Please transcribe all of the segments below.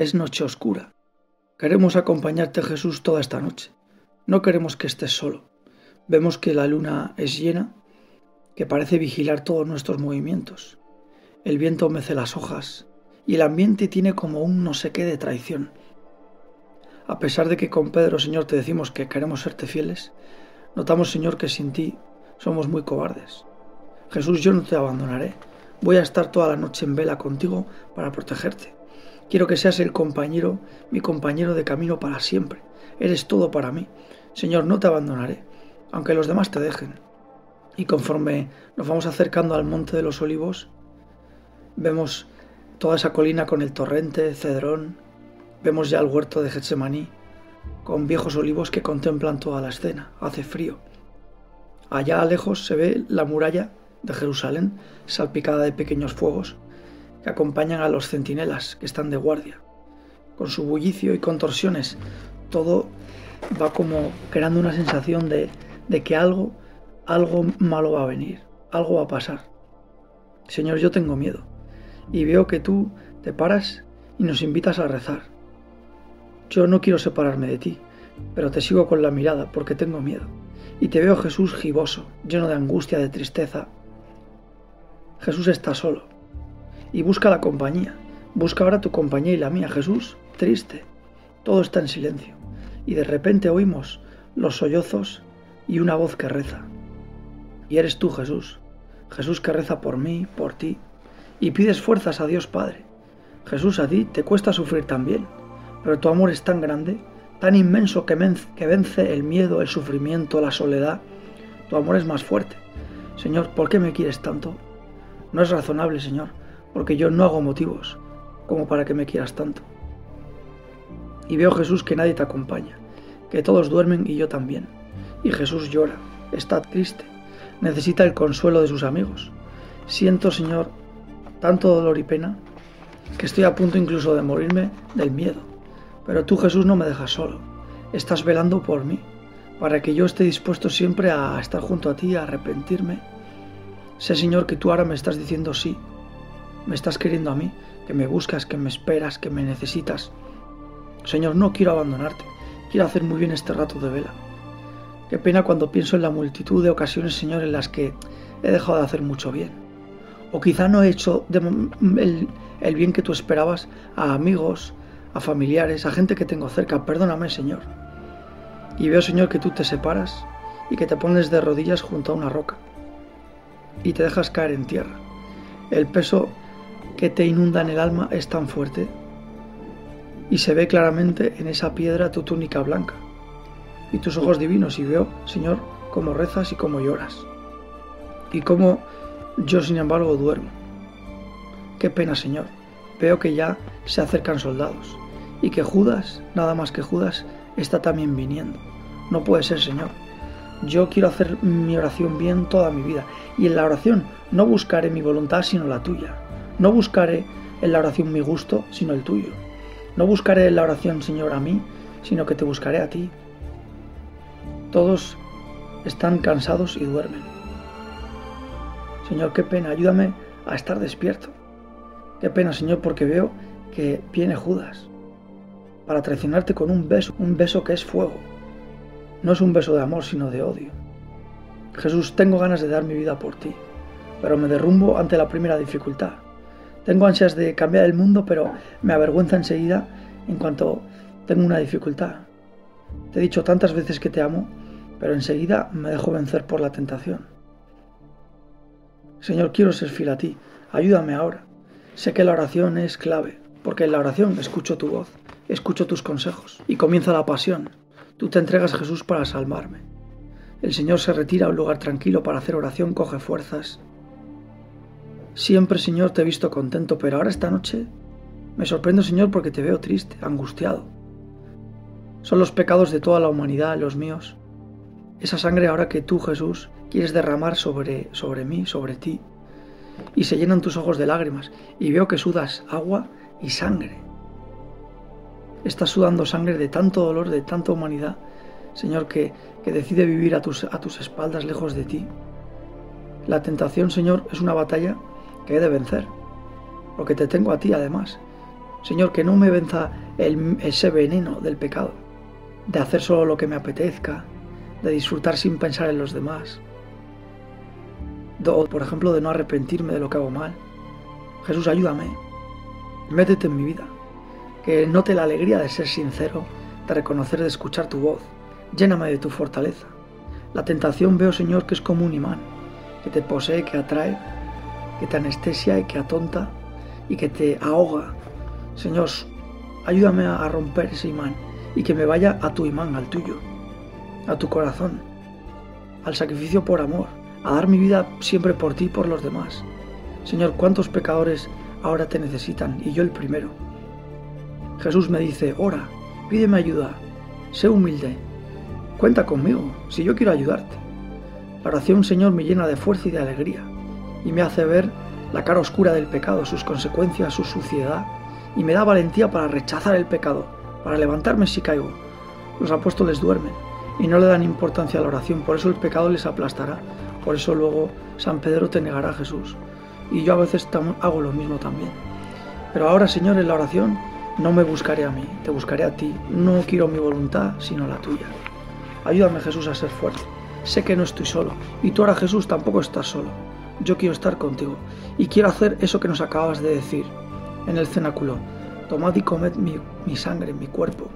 Es noche oscura. Queremos acompañarte Jesús toda esta noche. No queremos que estés solo. Vemos que la luna es llena, que parece vigilar todos nuestros movimientos. El viento mece las hojas y el ambiente tiene como un no sé qué de traición. A pesar de que con Pedro, Señor, te decimos que queremos serte fieles, notamos, Señor, que sin ti somos muy cobardes. Jesús, yo no te abandonaré. Voy a estar toda la noche en vela contigo para protegerte. Quiero que seas el compañero, mi compañero de camino para siempre. Eres todo para mí. Señor, no te abandonaré, aunque los demás te dejen. Y conforme nos vamos acercando al monte de los olivos, vemos toda esa colina con el torrente, Cedrón, vemos ya el huerto de Getsemaní, con viejos olivos que contemplan toda la escena. Hace frío. Allá lejos se ve la muralla de Jerusalén salpicada de pequeños fuegos que acompañan a los centinelas que están de guardia. Con su bullicio y contorsiones, todo va como creando una sensación de, de que algo, algo malo va a venir, algo va a pasar. Señor, yo tengo miedo y veo que tú te paras y nos invitas a rezar. Yo no quiero separarme de ti, pero te sigo con la mirada porque tengo miedo. Y te veo Jesús giboso, lleno de angustia, de tristeza. Jesús está solo, y busca la compañía. Busca ahora tu compañía y la mía, Jesús, triste. Todo está en silencio. Y de repente oímos los sollozos y una voz que reza. Y eres tú, Jesús. Jesús que reza por mí, por ti. Y pides fuerzas a Dios Padre. Jesús, a ti te cuesta sufrir también. Pero tu amor es tan grande, tan inmenso que, que vence el miedo, el sufrimiento, la soledad. Tu amor es más fuerte. Señor, ¿por qué me quieres tanto? No es razonable, Señor porque yo no hago motivos como para que me quieras tanto. Y veo Jesús que nadie te acompaña, que todos duermen y yo también. Y Jesús llora, está triste, necesita el consuelo de sus amigos. Siento, Señor, tanto dolor y pena que estoy a punto incluso de morirme del miedo. Pero tú, Jesús, no me dejas solo. Estás velando por mí, para que yo esté dispuesto siempre a estar junto a ti, a arrepentirme. Sé, Señor, que tú ahora me estás diciendo sí, me estás queriendo a mí, que me buscas, que me esperas, que me necesitas. Señor, no quiero abandonarte, quiero hacer muy bien este rato de vela. Qué pena cuando pienso en la multitud de ocasiones, Señor, en las que he dejado de hacer mucho bien. O quizá no he hecho el, el bien que tú esperabas a amigos, a familiares, a gente que tengo cerca. Perdóname, Señor. Y veo, Señor, que tú te separas y que te pones de rodillas junto a una roca y te dejas caer en tierra. El peso que te inunda en el alma es tan fuerte y se ve claramente en esa piedra tu túnica blanca y tus ojos divinos y veo, Señor, cómo rezas y cómo lloras y cómo yo sin embargo duermo. Qué pena, Señor. Veo que ya se acercan soldados y que Judas, nada más que Judas, está también viniendo. No puede ser, Señor. Yo quiero hacer mi oración bien toda mi vida y en la oración no buscaré mi voluntad sino la tuya. No buscaré en la oración mi gusto, sino el tuyo. No buscaré en la oración, Señor, a mí, sino que te buscaré a ti. Todos están cansados y duermen. Señor, qué pena, ayúdame a estar despierto. Qué pena, Señor, porque veo que viene Judas para traicionarte con un beso, un beso que es fuego. No es un beso de amor, sino de odio. Jesús, tengo ganas de dar mi vida por ti, pero me derrumbo ante la primera dificultad. Tengo ansias de cambiar el mundo, pero me avergüenza enseguida en cuanto tengo una dificultad. Te he dicho tantas veces que te amo, pero enseguida me dejo vencer por la tentación. Señor, quiero ser fiel a ti. Ayúdame ahora. Sé que la oración es clave, porque en la oración escucho tu voz, escucho tus consejos y comienza la pasión. Tú te entregas a Jesús para salvarme. El Señor se retira a un lugar tranquilo para hacer oración, coge fuerzas Siempre, Señor, te he visto contento, pero ahora esta noche me sorprendo, Señor, porque te veo triste, angustiado. Son los pecados de toda la humanidad los míos. Esa sangre ahora que tú, Jesús, quieres derramar sobre, sobre mí, sobre ti. Y se llenan tus ojos de lágrimas y veo que sudas agua y sangre. Estás sudando sangre de tanto dolor, de tanta humanidad, Señor, que, que decide vivir a tus, a tus espaldas lejos de ti. La tentación, Señor, es una batalla que he de vencer, porque te tengo a ti además, Señor, que no me venza ese veneno del pecado, de hacer solo lo que me apetezca, de disfrutar sin pensar en los demás, o por ejemplo de no arrepentirme de lo que hago mal. Jesús, ayúdame, métete en mi vida, que note la alegría de ser sincero, de reconocer, de escuchar tu voz, lléname de tu fortaleza. La tentación veo, Señor, que es como un imán, que te posee, que atrae, que te anestesia y que atonta y que te ahoga. Señor, ayúdame a romper ese imán y que me vaya a tu imán, al tuyo, a tu corazón, al sacrificio por amor, a dar mi vida siempre por ti y por los demás. Señor, ¿cuántos pecadores ahora te necesitan? Y yo el primero. Jesús me dice, ora, pídeme ayuda, sé humilde, cuenta conmigo, si yo quiero ayudarte. La oración, Señor, me llena de fuerza y de alegría y me hace ver la cara oscura del pecado, sus consecuencias, su suciedad, y me da valentía para rechazar el pecado, para levantarme si caigo. Los apóstoles duermen y no le dan importancia a la oración, por eso el pecado les aplastará, por eso luego San Pedro te negará a Jesús. Y yo a veces hago lo mismo también. Pero ahora, Señor, en la oración no me buscaré a mí, te buscaré a ti. No quiero mi voluntad, sino la tuya. Ayúdame, Jesús, a ser fuerte. Sé que no estoy solo, y tú ahora, Jesús, tampoco estás solo yo quiero estar contigo y quiero hacer eso que nos acabas de decir en el cenáculo. Tomad y comed mi, mi sangre, mi cuerpo,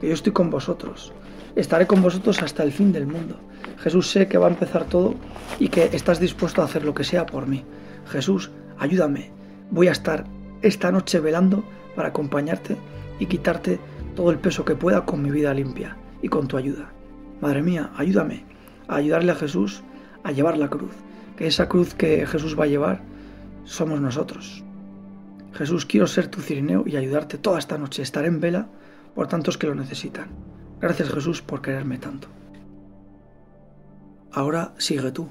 que yo estoy con vosotros. Estaré con vosotros hasta el fin del mundo. Jesús, sé que va a empezar todo y que estás dispuesto a hacer lo que sea por mí. Jesús, ayúdame. Voy a estar esta noche velando para acompañarte y quitarte todo el peso que pueda con mi vida limpia y con tu ayuda. Madre mía, ayúdame a ayudarle a Jesús a llevar la cruz, que esa cruz que Jesús va a llevar somos nosotros. Jesús, quiero ser tu cirineo y ayudarte toda esta noche. Estaré en vela por tantos que lo necesitan. Gracias Jesús por quererme tanto. Ahora sigue tú.